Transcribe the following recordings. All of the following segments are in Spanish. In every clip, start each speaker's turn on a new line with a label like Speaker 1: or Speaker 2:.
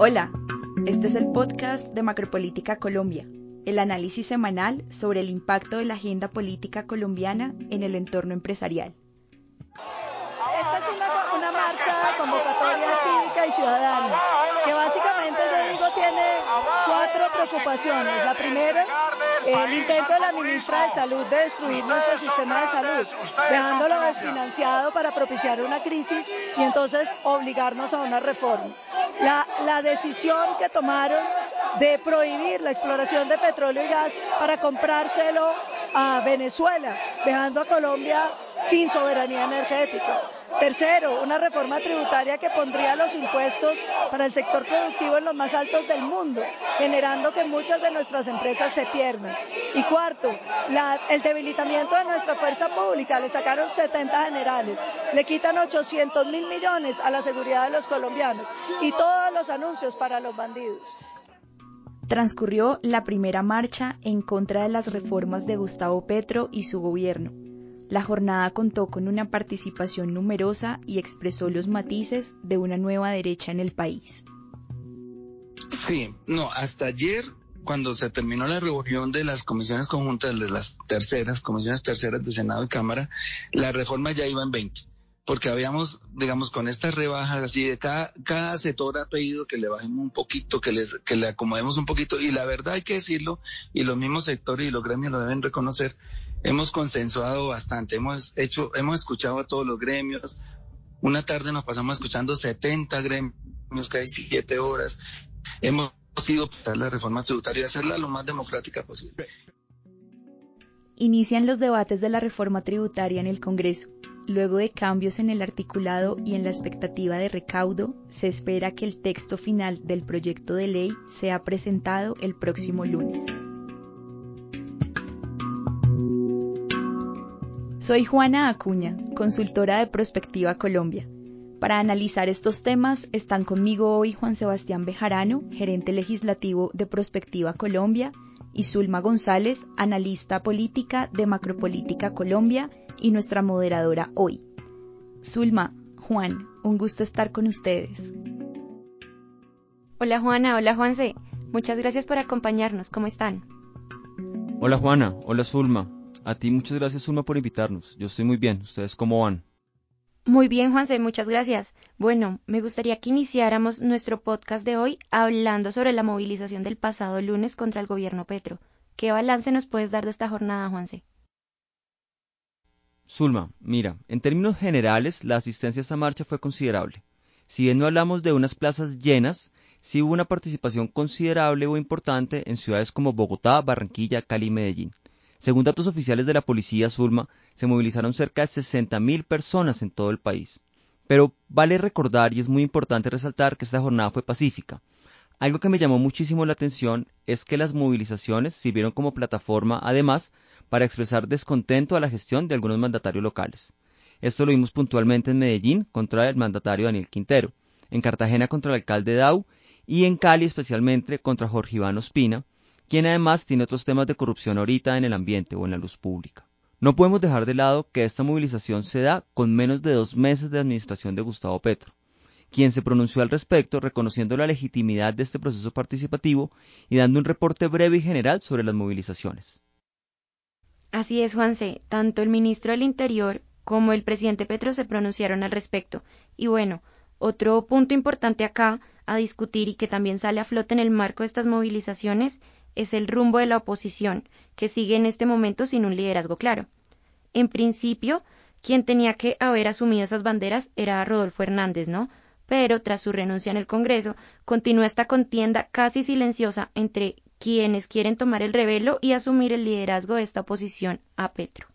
Speaker 1: Hola, este es el podcast de Macropolítica Colombia, el análisis semanal sobre el impacto de la agenda política colombiana en el entorno empresarial.
Speaker 2: Esta es una, marcha convocatoria cívica y ciudadana que básicamente, yo digo, tiene cuatro preocupaciones. La primera, el intento de la ministra de Salud de destruir nuestro sistema de salud, dejándolo desfinanciado para propiciar una crisis y entonces obligarnos a una reforma. La, la decisión que tomaron de prohibir la exploración de petróleo y gas para comprárselo a Venezuela, dejando a Colombia sin soberanía energética. Tercero, una reforma tributaria que pondría los impuestos para el sector productivo en los más altos del mundo, generando que muchas de nuestras empresas se pierdan. Y cuarto, el debilitamiento de nuestra fuerza pública. Le sacaron 70 generales, le quitan 800 mil millones a la seguridad de los colombianos y todos los anuncios para los bandidos.
Speaker 1: Transcurrió la primera marcha en contra de las reformas de Gustavo Petro y su gobierno la jornada contó con una participación numerosa y expresó los matices de una nueva derecha en el país.
Speaker 3: Sí, no, hasta ayer cuando se terminó la reunión de las comisiones conjuntas, de las terceras, comisiones terceras de Senado y Cámara, la reforma ya iba en 20, porque habíamos, digamos, con estas rebajas así de cada, sector ha pedido que le bajemos un poquito, que, les, que le acomodemos un poquito, y la verdad hay que decirlo, y los mismos sectores y los gremios lo deben reconocer, hemos consensuado bastante, hemos hecho, hemos escuchado a todos los gremios. Una tarde nos pasamos escuchando 70 gremios, que hay 7 horas. Hemos ido a la reforma tributaria y hacerla lo más democrática posible.
Speaker 1: Inician los debates de la reforma tributaria en el Congreso. Luego de cambios en el articulado y en la expectativa de recaudo, se espera que el texto final del proyecto de ley sea presentado el próximo lunes. Soy Juana Acuña, consultora de Prospectiva Colombia. Para analizar estos temas están conmigo hoy Juan Sebastián Bejarano, gerente legislativo de Prospectiva Colombia, y Zulma González, analista política de Macropolítica Colombia y nuestra moderadora hoy. Zulma, Juan, un gusto estar con ustedes.
Speaker 4: Hola Juana, hola Juanse. Muchas gracias por acompañarnos. ¿Cómo están?
Speaker 5: Hola Juana, hola Zulma. A ti muchas gracias, Zulma, por invitarnos. Yo estoy muy bien. ¿Ustedes cómo van?
Speaker 4: Muy bien, Juanse, muchas gracias. Bueno, me gustaría que iniciáramos nuestro podcast de hoy hablando sobre la movilización del pasado lunes contra el gobierno Petro. ¿Qué balance nos puedes dar de esta jornada, Juanse?
Speaker 5: Zulma, mira, en términos generales, la asistencia a esta marcha fue considerable. Si bien no hablamos de unas plazas llenas, sí hubo una participación considerable o importante en ciudades como Bogotá, Barranquilla, Cali y Medellín. Según datos oficiales de la policía Zulma, se movilizaron cerca de 60.000 personas en todo el país. Pero vale recordar y es muy importante resaltar que esta jornada fue pacífica. Algo que me llamó muchísimo la atención es que las movilizaciones sirvieron como plataforma, además, para expresar descontento a la gestión de algunos mandatarios locales. Esto lo vimos puntualmente en Medellín contra el mandatario Daniel Quintero, en Cartagena contra el alcalde Dau y en Cali especialmente contra Jorge Iván Ospina, quien además tiene otros temas de corrupción ahorita en el ambiente o en la luz pública. No podemos dejar de lado que esta movilización se da con menos de dos meses de administración de Gustavo Petro, quien se pronunció al respecto reconociendo la legitimidad de este proceso participativo y dando un reporte breve y general sobre las movilizaciones.
Speaker 4: Así es, Juanse. Tanto el ministro del Interior como el presidente Petro se pronunciaron al respecto. Y bueno, otro punto importante acá a discutir y que también sale a flote en el marco de estas movilizaciones es el rumbo de la oposición, que sigue en este momento sin un liderazgo claro. En principio, quien tenía que haber asumido esas banderas era Rodolfo Hernández, ¿no? Pero tras su renuncia en el Congreso, continúa esta contienda casi silenciosa entre quienes quieren tomar el revelo y asumir el liderazgo de esta oposición a Petro.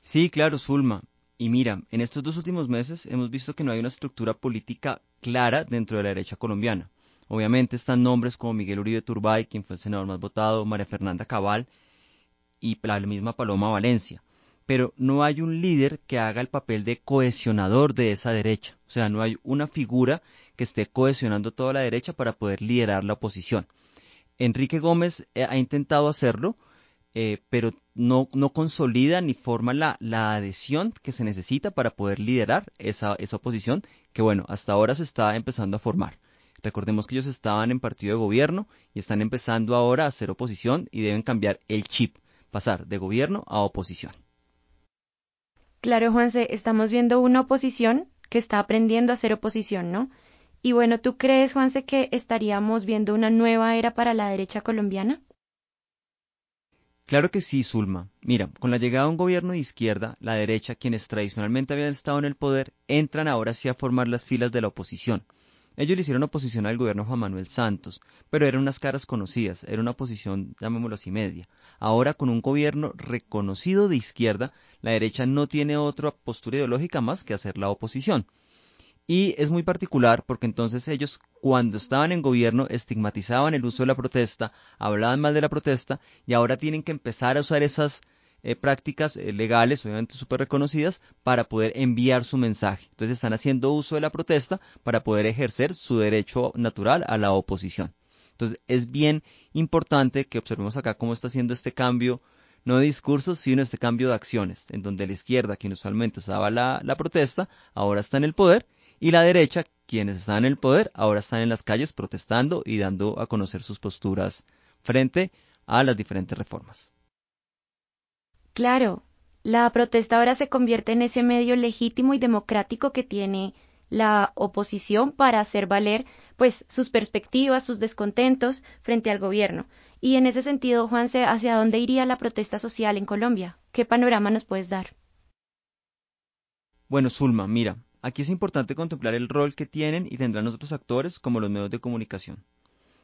Speaker 5: Sí, claro, Zulma. Y mira, en estos dos últimos meses hemos visto que no hay una estructura política clara dentro de la derecha colombiana. Obviamente están nombres como Miguel Uribe Turbay, quien fue el senador más votado, María Fernanda Cabal y la misma Paloma Valencia. Pero no hay un líder que haga el papel de cohesionador de esa derecha. O sea, no hay una figura que esté cohesionando toda la derecha para poder liderar la oposición. Enrique Gómez eh, ha intentado hacerlo, eh, pero no, consolida ni forma la, la, adhesión que se necesita para poder liderar esa, esa oposición, que bueno, hasta ahora se está empezando a formar. Recordemos que ellos estaban en partido de gobierno y están empezando ahora a hacer oposición y deben cambiar el chip, pasar de gobierno a oposición.
Speaker 4: Claro, Juanse, estamos viendo una oposición que está aprendiendo a hacer oposición, ¿no? Y bueno, ¿tú crees, Juanse, que estaríamos viendo una nueva era para la derecha colombiana?
Speaker 5: Claro que sí, Zulma. Mira, con la llegada de un gobierno de izquierda, la derecha, quienes tradicionalmente habían estado en el poder, entran ahora sí a formar las filas de la oposición. Ellos le hicieron oposición al gobierno Juan Manuel Santos, pero eran unas caras conocidas, era una oposición, llamémoslo así, media. Ahora, con un gobierno reconocido de izquierda, la derecha no tiene otra postura ideológica más que hacer la oposición. Y es muy particular porque entonces ellos cuando estaban en gobierno estigmatizaban el uso de la protesta, hablaban mal de la protesta y ahora tienen que empezar a usar esas eh, prácticas eh, legales, obviamente súper reconocidas, para poder enviar su mensaje. Entonces están haciendo uso de la protesta para poder ejercer su derecho natural a la oposición. Entonces es bien importante que observemos acá cómo está haciendo este cambio, no de discursos, sino este cambio de acciones, en donde la izquierda, quien usualmente usaba la, la protesta, ahora está en el poder y la derecha, quienes están en el poder, ahora están en las calles protestando y dando a conocer sus posturas frente a las diferentes reformas.
Speaker 4: Claro, la protesta ahora se convierte en ese medio legítimo y democrático que tiene la oposición para hacer valer pues sus perspectivas, sus descontentos frente al gobierno. Y en ese sentido, Juanse, ¿hacia dónde iría la protesta social en Colombia? ¿Qué panorama nos puedes dar?
Speaker 5: Bueno, Zulma, mira, Aquí es importante contemplar el rol que tienen y tendrán otros actores como los medios de comunicación.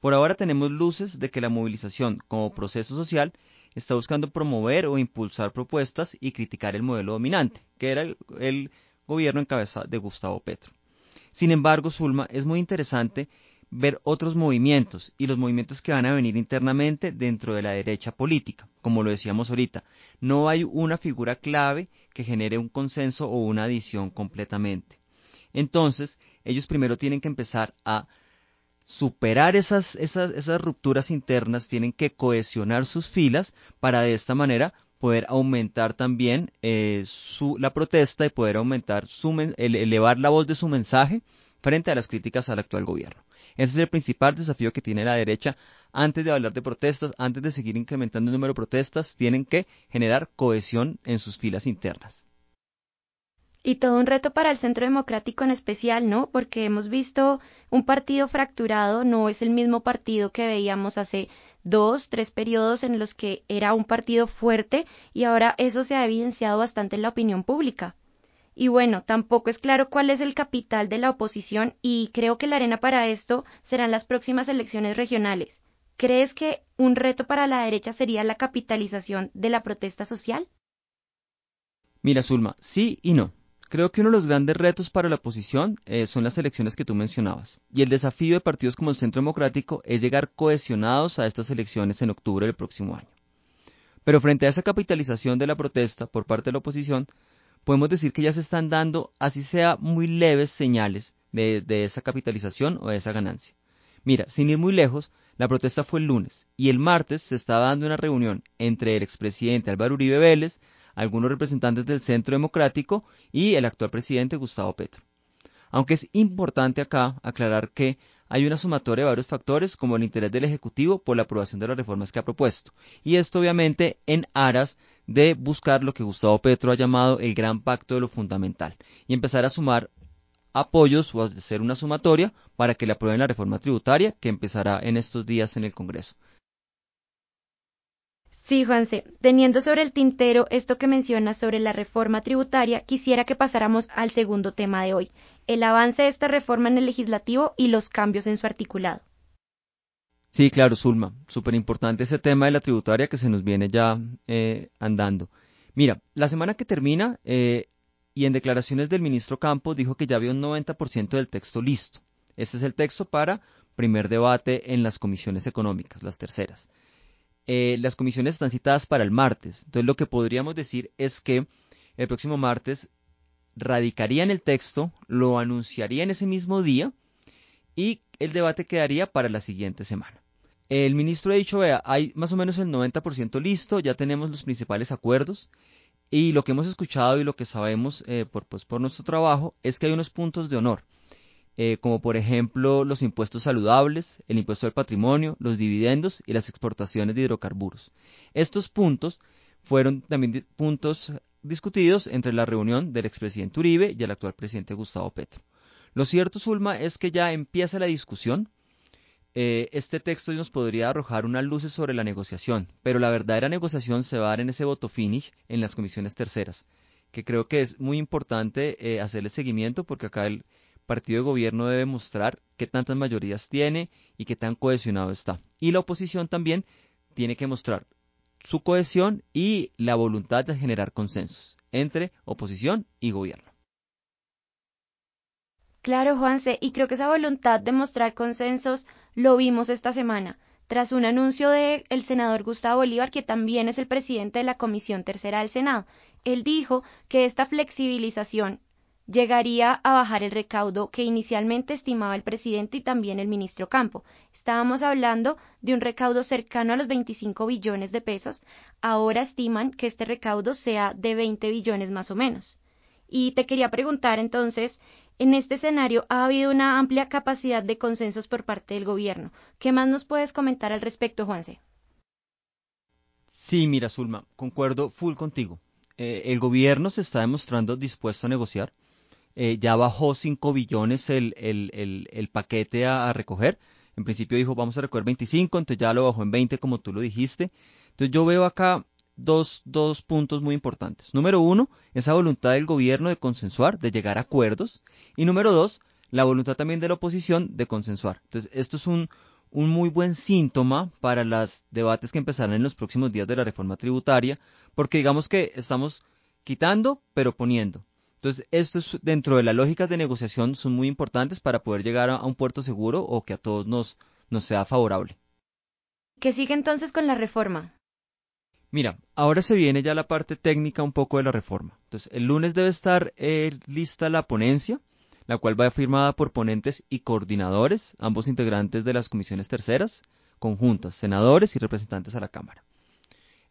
Speaker 5: Por ahora tenemos luces de que la movilización como proceso social está buscando promover o impulsar propuestas y criticar el modelo dominante, que era el, gobierno en cabeza de Gustavo Petro. Sin embargo, Zulma, es muy interesante ver otros movimientos y los movimientos que van a venir internamente dentro de la derecha política. Como lo decíamos ahorita, no hay una figura clave que genere un consenso o una adición completamente. Entonces, ellos primero tienen que empezar a superar esas, esas, esas rupturas internas, tienen que cohesionar sus filas para de esta manera poder aumentar también eh, su, la protesta y poder aumentar su, elevar la voz de su mensaje frente a las críticas al actual gobierno. Ese es el principal desafío que tiene la derecha. Antes de hablar de protestas, antes de seguir incrementando el número de protestas, tienen que generar cohesión en sus filas internas.
Speaker 4: Y todo un reto para el Centro Democrático en especial, ¿no? Porque hemos visto un partido fracturado, no es el mismo partido que veíamos hace dos, tres periodos en los que era un partido fuerte y ahora eso se ha evidenciado bastante en la opinión pública. Y bueno, tampoco es claro cuál es el capital de la oposición y creo que la arena para esto serán las próximas elecciones regionales. ¿Crees que un reto para la derecha sería la capitalización de la protesta social?
Speaker 5: Mira, Zulma, sí y no. Creo que uno de los grandes retos para la oposición eh, son las elecciones que tú mencionabas. Y el desafío de partidos como el Centro Democrático es llegar cohesionados a estas elecciones en octubre del próximo año. Pero frente a esa capitalización de la protesta por parte de la oposición, podemos decir que ya se están dando, así sea muy leves señales de, esa capitalización o de esa ganancia. Mira, sin ir muy lejos, la protesta fue el lunes y el martes se estaba dando una reunión entre el expresidente Álvaro Uribe Vélez, algunos representantes del Centro Democrático y el actual presidente Gustavo Petro. Aunque es importante acá aclarar que hay una sumatoria de varios factores como el interés del Ejecutivo por la aprobación de las reformas que ha propuesto. Y esto obviamente en aras de buscar lo que Gustavo Petro ha llamado el gran pacto de lo fundamental y empezar a sumar apoyos o hacer una sumatoria para que le aprueben la reforma tributaria que empezará en estos días en el Congreso.
Speaker 4: Sí, Juanse, teniendo sobre el tintero esto que mencionas sobre la reforma tributaria, quisiera que pasáramos al segundo tema de hoy, el avance de esta reforma en el legislativo y los cambios en su articulado.
Speaker 5: Sí, claro, Zulma, súper importante ese tema de la tributaria que se nos viene ya eh, andando. Mira, la semana que termina eh, y en declaraciones del ministro Campos dijo que ya había un 90% del texto listo. Este es el texto para primer debate en las comisiones económicas, las terceras. Eh, las comisiones están citadas para el martes. Entonces lo que podríamos decir es que el próximo martes radicarían el texto, lo anunciarían ese mismo día y el debate quedaría para la siguiente semana. El ministro ha dicho, vea, hay más o menos el 90% listo, ya tenemos los principales acuerdos y lo que hemos escuchado y lo que sabemos eh, por, pues, por nuestro trabajo es que hay unos puntos de honor. Eh, como por ejemplo los impuestos saludables, el impuesto al patrimonio, los dividendos y las exportaciones de hidrocarburos. Estos puntos fueron también puntos discutidos entre la reunión del expresidente Uribe y el actual presidente Gustavo Petro. Lo cierto, Zulma, es que ya empieza la discusión. Eh, este texto nos podría arrojar unas luces sobre la negociación, pero la verdadera negociación se va a dar en ese voto finish en las comisiones terceras, que creo que es muy importante eh, hacerle seguimiento porque acá el partido de gobierno debe mostrar qué tantas mayorías tiene y qué tan cohesionado está. Y la oposición también tiene que mostrar su cohesión y la voluntad de generar consensos entre oposición y gobierno.
Speaker 4: Claro, Juanse, y creo que esa voluntad de mostrar consensos lo vimos esta semana, tras un anuncio del el senador Gustavo Bolívar, que también es el presidente de la Comisión Tercera del Senado. Él dijo que esta flexibilización llegaría a bajar el recaudo que inicialmente estimaba el presidente y también el ministro Campo. Estábamos hablando de un recaudo cercano a los 25 billones de pesos. Ahora estiman que este recaudo sea de 20 billones más o menos. Y te quería preguntar entonces, en este escenario ha habido una amplia capacidad de consensos por parte del gobierno. ¿Qué más nos puedes comentar al respecto, Juanse?
Speaker 5: Sí, mira, Zulma, concuerdo full contigo. Eh, el gobierno se está demostrando dispuesto a negociar eh, ya bajó 5 billones el, el, el, paquete a, recoger. En principio dijo vamos a recoger 25, entonces ya lo bajó en 20 como tú lo dijiste. Entonces yo veo acá dos, dos puntos muy importantes. Número uno, esa voluntad del gobierno de consensuar, de llegar a acuerdos. Y número dos, la voluntad también de la oposición de consensuar. Entonces esto es un, un muy buen síntoma para los debates que empezarán en los próximos días de la reforma tributaria, porque digamos que estamos quitando pero poniendo. Entonces, esto es dentro de las lógicas de negociación son muy importantes para poder llegar a un puerto seguro o que a todos nos, nos sea favorable.
Speaker 4: ¿Qué sigue entonces con la reforma?
Speaker 5: Mira, ahora se viene ya la parte técnica un poco de la reforma. Entonces, el lunes debe estar eh, lista la ponencia, la cual va firmada por ponentes y coordinadores, ambos integrantes de las comisiones terceras, conjuntas, senadores y representantes a la Cámara.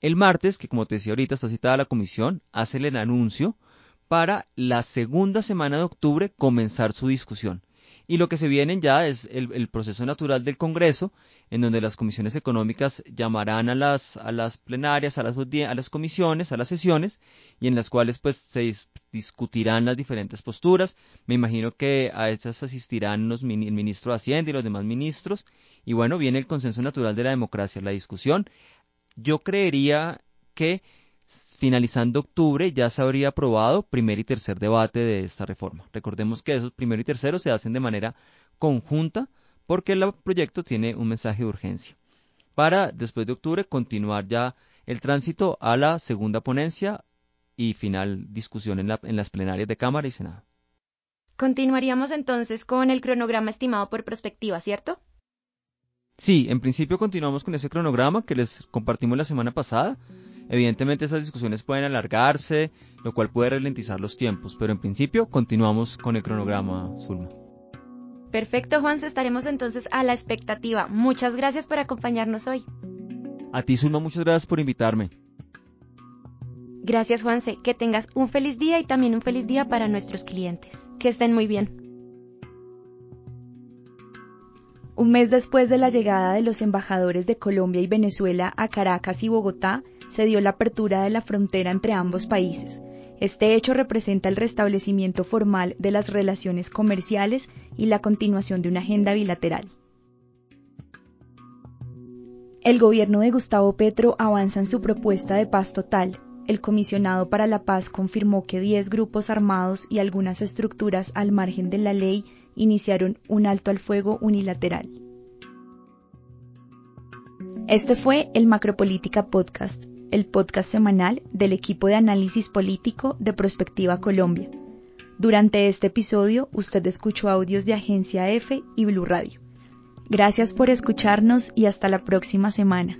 Speaker 5: El martes, que como te decía ahorita está citada la comisión, hace el anuncio para la segunda semana de octubre comenzar su discusión. Y lo que se viene ya es el, proceso natural del Congreso, en donde las comisiones económicas llamarán a las, a las plenarias, a las, a las comisiones, a las sesiones, y en las cuales pues se discutirán las diferentes posturas. Me imagino que a esas asistirán los, el ministro de Hacienda y los demás ministros. Y bueno, viene el consenso natural de la democracia, la discusión. Yo creería que finalizando octubre ya se habría aprobado primer y tercer debate de esta reforma. Recordemos que esos primero y tercero se hacen de manera conjunta porque el proyecto tiene un mensaje de urgencia. Para después de octubre continuar ya el tránsito a la segunda ponencia y final discusión en, en las plenarias de Cámara y Senado.
Speaker 4: Continuaríamos entonces con el cronograma estimado por perspectiva, ¿cierto?
Speaker 5: Sí, en principio continuamos con ese cronograma que les compartimos la semana pasada. Evidentemente esas discusiones pueden alargarse, lo cual puede ralentizar los tiempos, pero en principio continuamos con el cronograma, Zulma.
Speaker 4: Perfecto, Juanse, estaremos entonces a la expectativa. Muchas gracias por acompañarnos hoy.
Speaker 5: A ti, Zulma, muchas gracias por invitarme.
Speaker 4: Gracias, Juanse. Que tengas un feliz día y también un feliz día para nuestros clientes. Que estén muy bien.
Speaker 1: Un mes después de la llegada de los embajadores de Colombia y Venezuela a Caracas y Bogotá, se dio la apertura de la frontera entre ambos países. Este hecho representa el restablecimiento formal de las relaciones comerciales y la continuación de una agenda bilateral. El gobierno de Gustavo Petro avanza en su propuesta de paz total. El comisionado para la paz confirmó que 10 grupos armados y algunas estructuras al margen de la ley iniciaron un alto al fuego unilateral. Este fue el Macropolítica Podcast el podcast semanal del equipo de análisis político de Prospectiva Colombia. Durante este episodio usted escuchó audios de Agencia F y Blue Radio. Gracias por escucharnos y hasta la próxima semana.